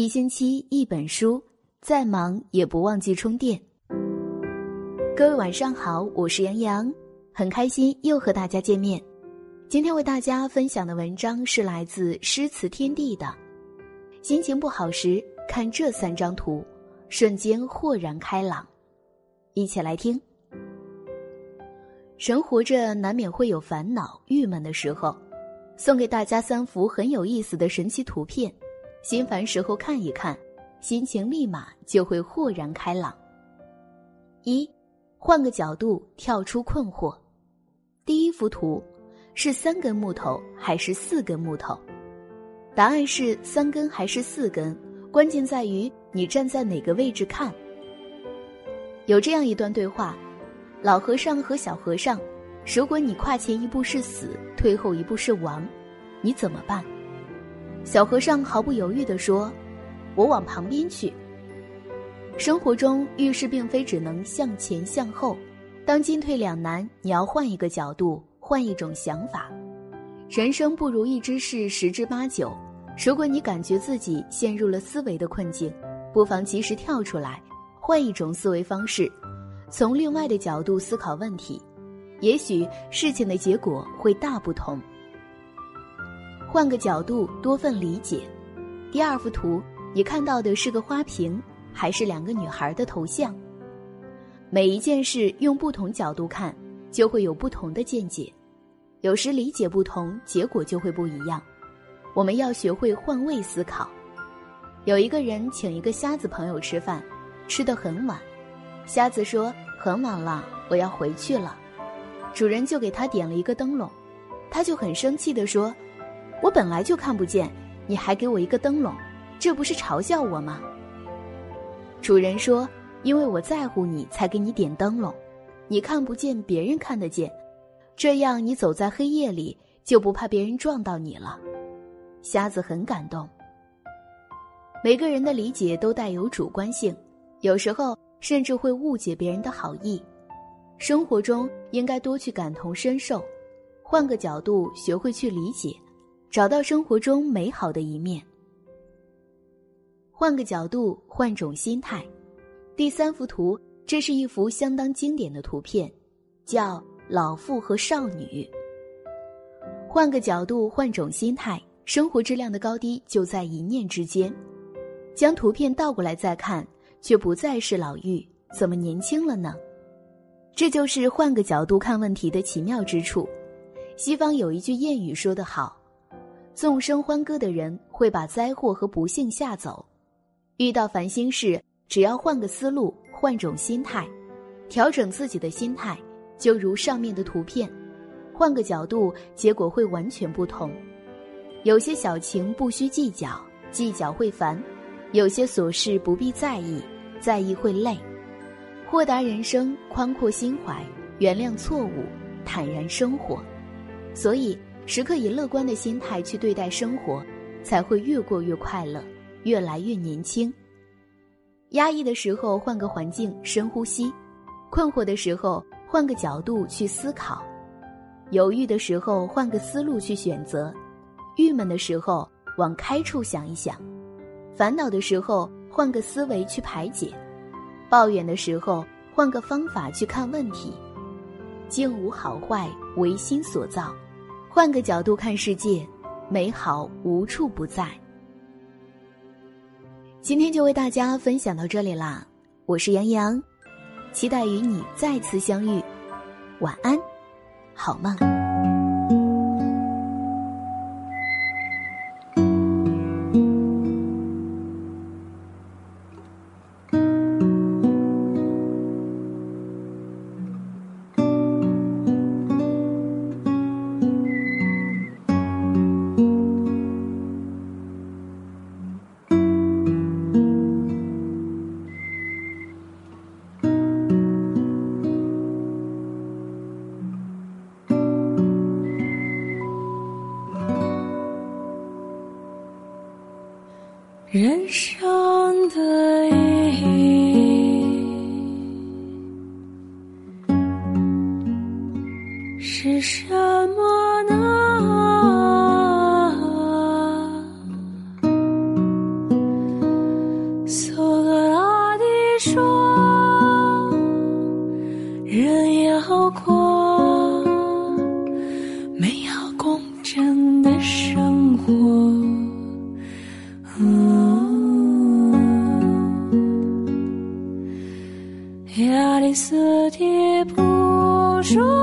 一星期一本书，再忙也不忘记充电。各位晚上好，我是杨洋，很开心又和大家见面。今天为大家分享的文章是来自诗词天地的。心情不好时，看这三张图，瞬间豁然开朗。一起来听。人活着难免会有烦恼、郁闷的时候，送给大家三幅很有意思的神奇图片，心烦时候看一看，心情立马就会豁然开朗。一，换个角度跳出困惑。第一幅图。是三根木头还是四根木头？答案是三根还是四根？关键在于你站在哪个位置看。有这样一段对话：老和尚和小和尚，如果你跨前一步是死，退后一步是亡，你怎么办？小和尚毫不犹豫地说：“我往旁边去。”生活中遇事并非只能向前向后，当进退两难，你要换一个角度。换一种想法，人生不如意之事十之八九。如果你感觉自己陷入了思维的困境，不妨及时跳出来，换一种思维方式，从另外的角度思考问题，也许事情的结果会大不同。换个角度，多份理解。第二幅图，你看到的是个花瓶，还是两个女孩的头像？每一件事用不同角度看，就会有不同的见解。有时理解不同，结果就会不一样。我们要学会换位思考。有一个人请一个瞎子朋友吃饭，吃得很晚。瞎子说：“很晚了，我要回去了。”主人就给他点了一个灯笼，他就很生气地说：“我本来就看不见，你还给我一个灯笼，这不是嘲笑我吗？”主人说：“因为我在乎你，才给你点灯笼。你看不见，别人看得见。”这样，你走在黑夜里就不怕别人撞到你了。瞎子很感动。每个人的理解都带有主观性，有时候甚至会误解别人的好意。生活中应该多去感同身受，换个角度，学会去理解，找到生活中美好的一面。换个角度，换种心态。第三幅图，这是一幅相当经典的图片，叫。老妇和少女，换个角度，换种心态，生活质量的高低就在一念之间。将图片倒过来再看，却不再是老妪，怎么年轻了呢？这就是换个角度看问题的奇妙之处。西方有一句谚语说得好：“纵声欢歌的人会把灾祸和不幸吓走。”遇到烦心事，只要换个思路，换种心态，调整自己的心态。就如上面的图片，换个角度，结果会完全不同。有些小情不需计较，计较会烦；有些琐事不必在意，在意会累。豁达人生，宽阔心怀，原谅错误，坦然生活。所以，时刻以乐观的心态去对待生活，才会越过越快乐，越来越年轻。压抑的时候，换个环境，深呼吸；困惑的时候。换个角度去思考，犹豫的时候换个思路去选择，郁闷的时候往开处想一想，烦恼的时候换个思维去排解，抱怨的时候换个方法去看问题。境无好坏，唯心所造。换个角度看世界，美好无处不在。今天就为大家分享到这里啦，我是杨洋。期待与你再次相遇，晚安，好梦。人生的意义。是什么呢？苏格拉底说：“人要过。”说